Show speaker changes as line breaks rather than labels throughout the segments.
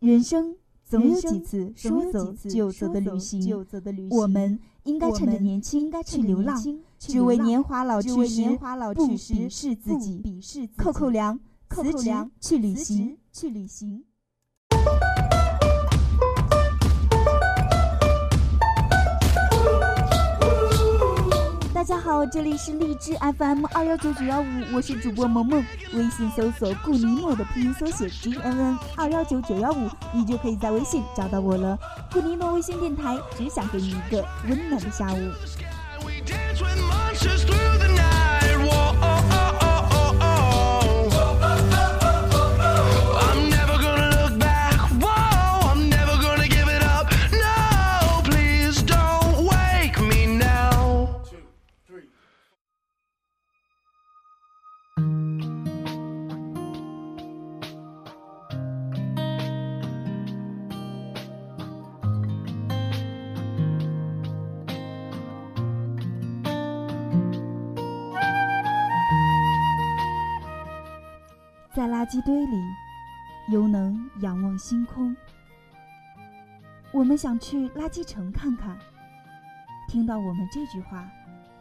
人生总有几次说走就走的旅行，我们应该趁着年轻去流浪，只为年华老去时不鄙视自己。扣扣粮，辞职去旅行，去旅行。家好，这里是荔枝 FM 二幺九九幺五，我是主播萌萌。微信搜索“顾尼诺”的拼音缩写 G N N 二幺九九幺五，你就可以在微信找到我了。顾尼诺微信电台只想给你一个温暖的下午。在垃圾堆里，又能仰望星空。我们想去垃圾城看看。听到我们这句话，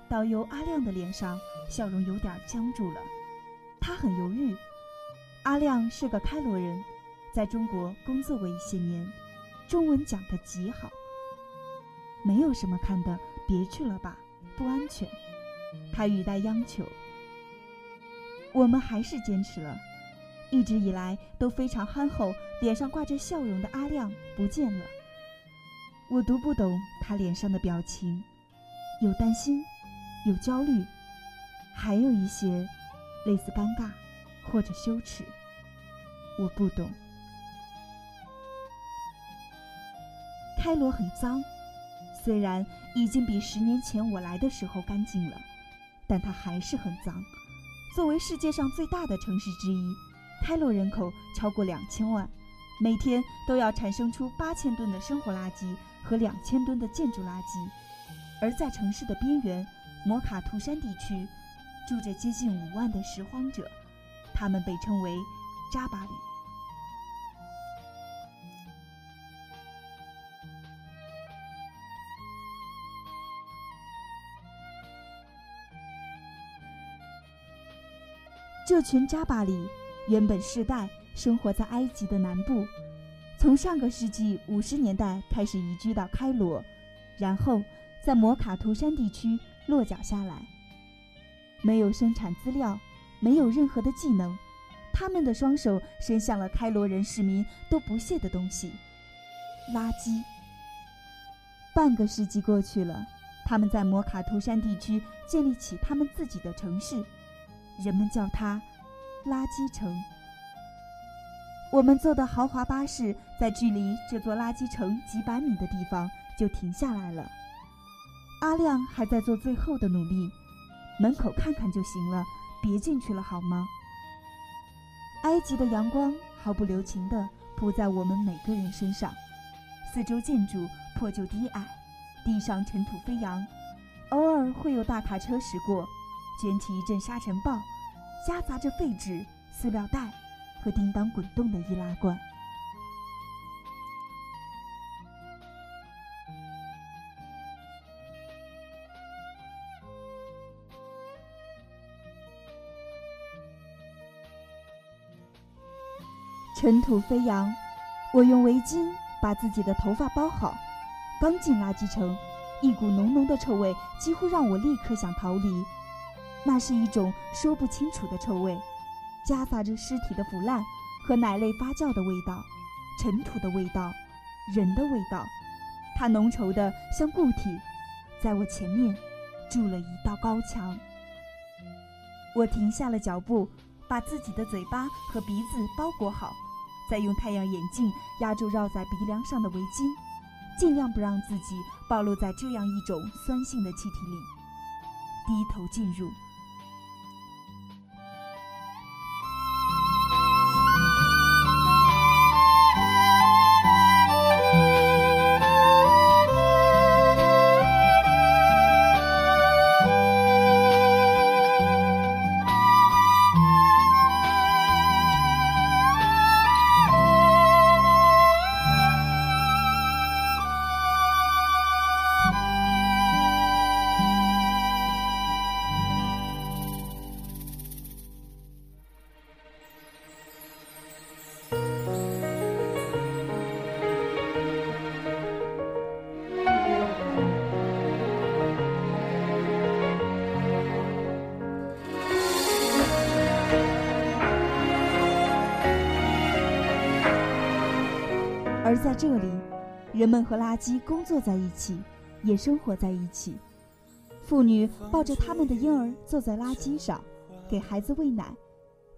导游阿亮的脸上笑容有点僵住了。他很犹豫。阿亮是个开罗人，在中国工作过一些年，中文讲得极好。没有什么看的，别去了吧，不安全。他语带央求。我们还是坚持了。一直以来都非常憨厚、脸上挂着笑容的阿亮不见了。我读不懂他脸上的表情，有担心，有焦虑，还有一些类似尴尬或者羞耻。我不懂。开罗很脏，虽然已经比十年前我来的时候干净了，但它还是很脏。作为世界上最大的城市之一。开罗人口超过两千万，每天都要产生出八千吨的生活垃圾和两千吨的建筑垃圾。而在城市的边缘，摩卡图山地区，住着接近五万的拾荒者，他们被称为扎巴里。这群扎巴里。原本世代生活在埃及的南部，从上个世纪五十年代开始移居到开罗，然后在摩卡图山地区落脚下来。没有生产资料，没有任何的技能，他们的双手伸向了开罗人市民都不屑的东西——垃圾。半个世纪过去了，他们在摩卡图山地区建立起他们自己的城市，人们叫它。垃圾城。我们坐的豪华巴士在距离这座垃圾城几百米的地方就停下来了。阿亮还在做最后的努力，门口看看就行了，别进去了好吗？埃及的阳光毫不留情地扑在我们每个人身上，四周建筑破旧低矮，地上尘土飞扬，偶尔会有大卡车驶过，卷起一阵沙尘暴。夹杂着废纸、塑料袋和叮当滚动的易拉罐。尘土飞扬，我用围巾把自己的头发包好。刚进垃圾城，一股浓浓的臭味几乎让我立刻想逃离。那是一种说不清楚的臭味，夹杂着尸体的腐烂和奶类发酵的味道，尘土的味道，人的味道。它浓稠的像固体，在我前面筑了一道高墙。我停下了脚步，把自己的嘴巴和鼻子包裹好，再用太阳眼镜压住绕在鼻梁上的围巾，尽量不让自己暴露在这样一种酸性的气体里。低头进入。在这里，人们和垃圾工作在一起，也生活在一起。妇女抱着他们的婴儿坐在垃圾上，给孩子喂奶。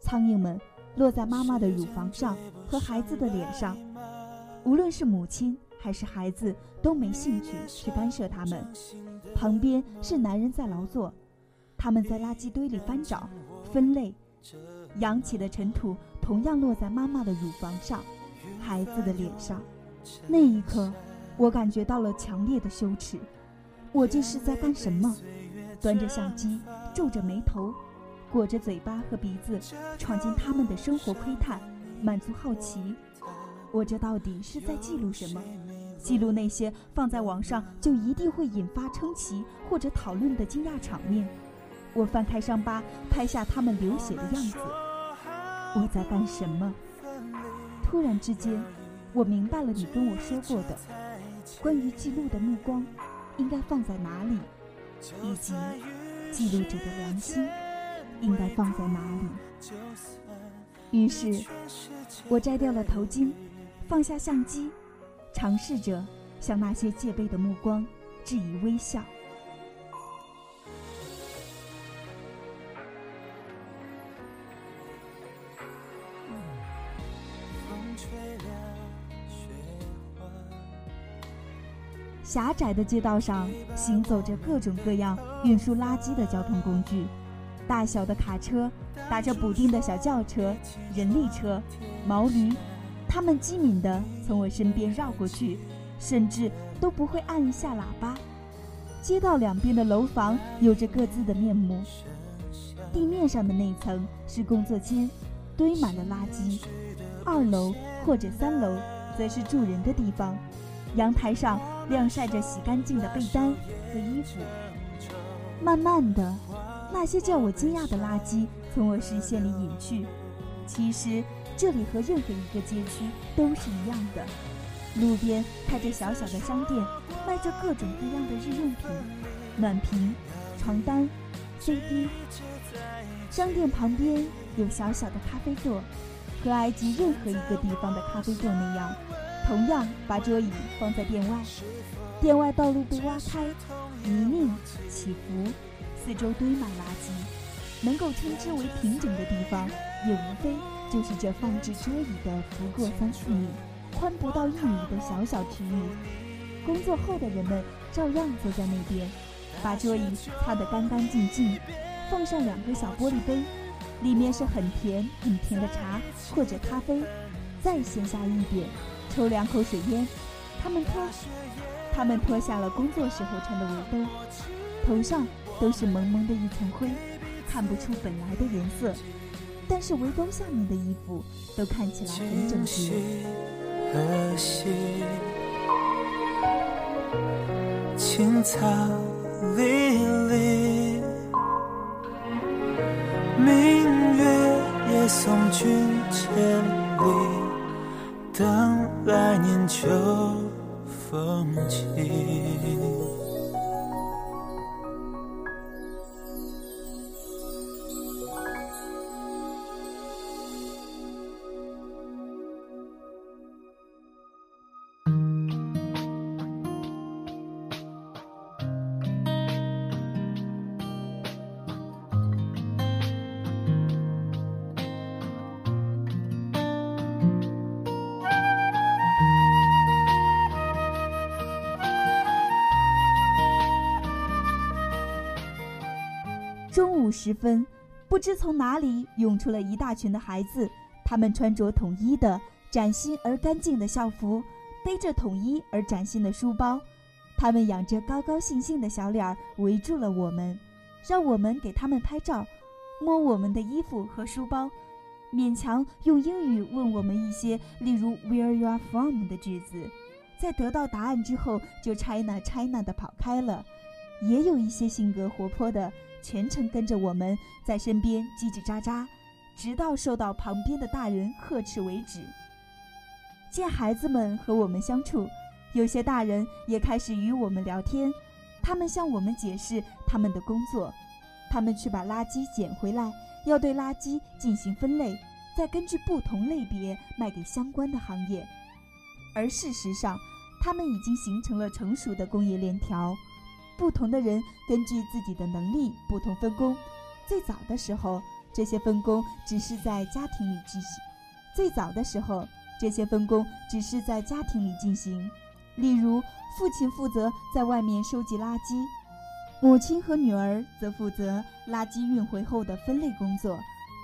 苍蝇们落在妈妈的乳房上和孩子的脸上。无论是母亲还是孩子，都没兴趣去干涉他们。旁边是男人在劳作，他们在垃圾堆里翻找、分类。扬起的尘土同样落在妈妈的乳房上，孩子的脸上。那一刻，我感觉到了强烈的羞耻。我这是在干什么？端着相机，皱着眉头，裹着嘴巴和鼻子，闯进他们的生活窥探，满足好奇。我这到底是在记录什么？记录那些放在网上就一定会引发称奇或者讨论的惊讶场面。我翻开伤疤，拍下他们流血的样子。我在干什么？突然之间，我明白了你跟我说过的，关于记录的目光应该放在哪里，以及记录者的良心应该放在哪里。于是，我摘掉了头巾，放下相机，尝试着向那些戒备的目光致以微笑。狭窄的街道上行走着各种各样运输垃圾的交通工具，大小的卡车，打着补丁的小轿车、人力车、毛驴，他们机敏地从我身边绕过去，甚至都不会按一下喇叭。街道两边的楼房有着各自的面目，地面上的那层是工作间，堆满了垃圾；二楼或者三楼则是住人的地方，阳台上。晾晒着洗干净的被单和衣服。慢慢的，那些叫我惊讶的垃圾从我视线里隐去。其实这里和任何一个街区都是一样的。路边开着小小的商店，卖着各种各样的日用品，暖瓶、床单、CD。商店旁边有小小的咖啡座，和埃及任何一个地方的咖啡座那样。同样把桌椅放在店外，店外道路被挖开，泥泞起伏，四周堆满垃圾，能够称之为平整的地方，也无非就是这放置桌椅的不过三四米、宽不到一米的小小区域。工作后的人们照样坐在那边，把桌椅擦得干干净净，放上两个小玻璃杯，里面是很甜很甜的茶或者咖啡，再闲下一点。抽两口水烟，他们脱，他们脱下了工作时候穿的围兜，头上都是蒙蒙的一层灰，看不出本来的颜色，但是围兜下面的衣服都看起来很整洁。青草离离，明月也送君千里。等来年秋风起。中午时分，不知从哪里涌出了一大群的孩子，他们穿着统一的崭新而干净的校服，背着统一而崭新的书包，他们仰着高高兴兴的小脸儿围住了我们，让我们给他们拍照，摸我们的衣服和书包，勉强用英语问我们一些例如 “Where you are from” 的句子，在得到答案之后就 China China 的跑开了，也有一些性格活泼的。全程跟着我们在身边叽叽喳喳，直到受到旁边的大人呵斥为止。见孩子们和我们相处，有些大人也开始与我们聊天。他们向我们解释他们的工作：他们去把垃圾捡回来，要对垃圾进行分类，再根据不同类别卖给相关的行业。而事实上，他们已经形成了成熟的工业链条。不同的人根据自己的能力不同分工。最早的时候，这些分工只是在家庭里进行。最早的时候，这些分工只是在家庭里进行。例如，父亲负责在外面收集垃圾，母亲和女儿则负责垃圾运回后的分类工作。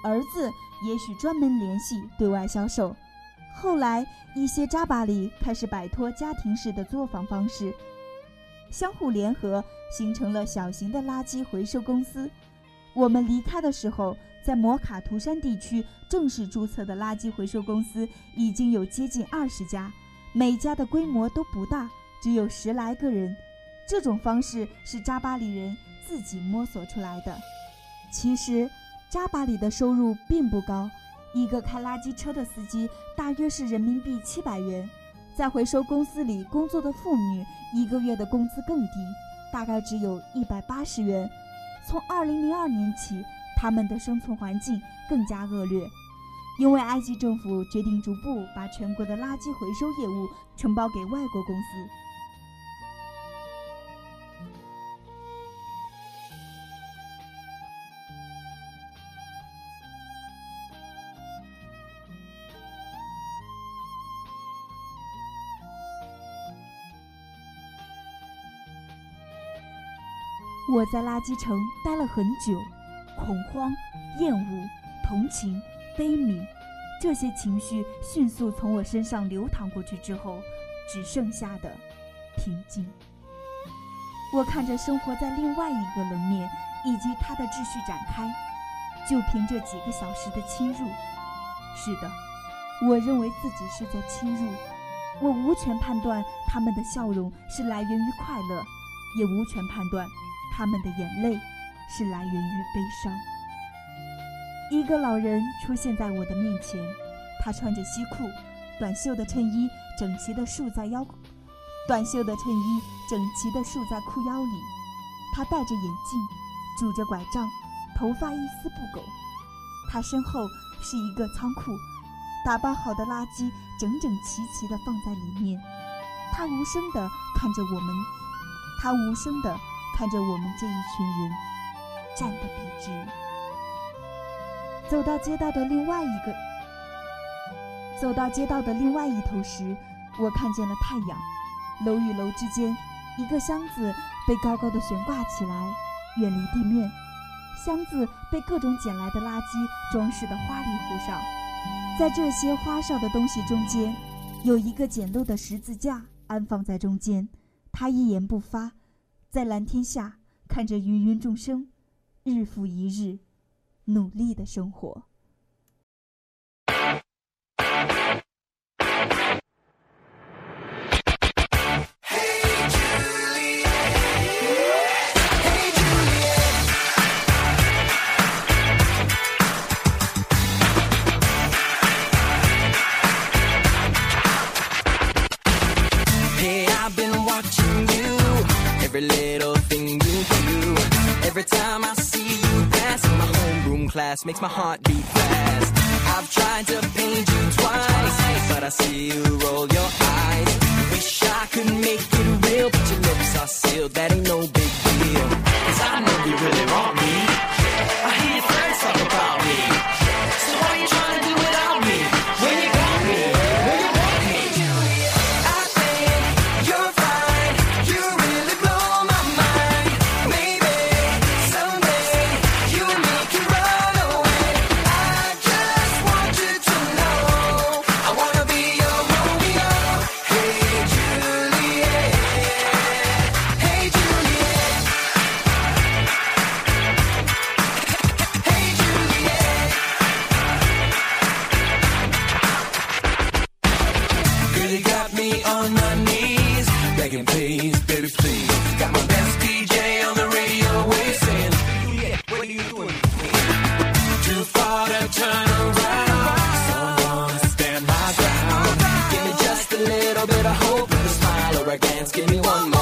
儿子也许专门联系对外销售。后来，一些扎巴里开始摆脱家庭式的作坊方式，相互联合，形成了小型的垃圾回收公司。我们离开的时候，在摩卡图山地区正式注册的垃圾回收公司已经有接近二十家，每家的规模都不大，只有十来个人。这种方式是扎巴里人自己摸索出来的。其实。扎巴里的收入并不高，一个开垃圾车的司机大约是人民币七百元，在回收公司里工作的妇女一个月的工资更低，大概只有一百八十元。从二零零二年起，他们的生存环境更加恶劣，因为埃及政府决定逐步把全国的垃圾回收业务承包给外国公司。我在垃圾城待了很久，恐慌、厌恶、同情、悲悯，这些情绪迅速从我身上流淌过去之后，只剩下的平静。我看着生活在另外一个冷面以及它的秩序展开，就凭这几个小时的侵入。是的，我认为自己是在侵入。我无权判断他们的笑容是来源于快乐，也无权判断。他们的眼泪是来源于悲伤。一个老人出现在我的面前，他穿着西裤，短袖的衬衣整齐地束在腰，短袖的衬衣整齐地束在裤腰里。他戴着眼镜，拄着拐杖，头发一丝不苟。他身后是一个仓库，打包好的垃圾整整齐齐地放在里面。他无声地看着我们，他无声的。看着我们这一群人站得笔直，走到街道的另外一个，走到街道的另外一头时，我看见了太阳。楼与楼之间，一个箱子被高高的悬挂起来，远离地面。箱子被各种捡来的垃圾装饰得花里胡哨。在这些花哨的东西中间，有一个简陋的十字架安放在中间。他一言不发。在蓝天下，看着芸芸众生，日复一日，努力的生活。
Class makes my heart beat fast. I've tried to paint you twice, but I see you roll your eyes. Wish I could make it real, but your lips are sealed. That ain't no big deal. Cause I know you really want me. I hear your friends talk about me. So why you trying to do without me? Give me one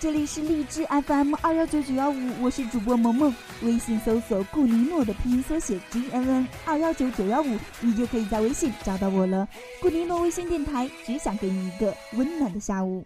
这里是荔枝 FM 二幺九九幺五，我是主播萌萌。微信搜索顾尼诺的拼音缩写 G N N 二幺九九幺五，你就可以在微信找到我了。顾尼诺微信电台，只想给你一个温暖的下午。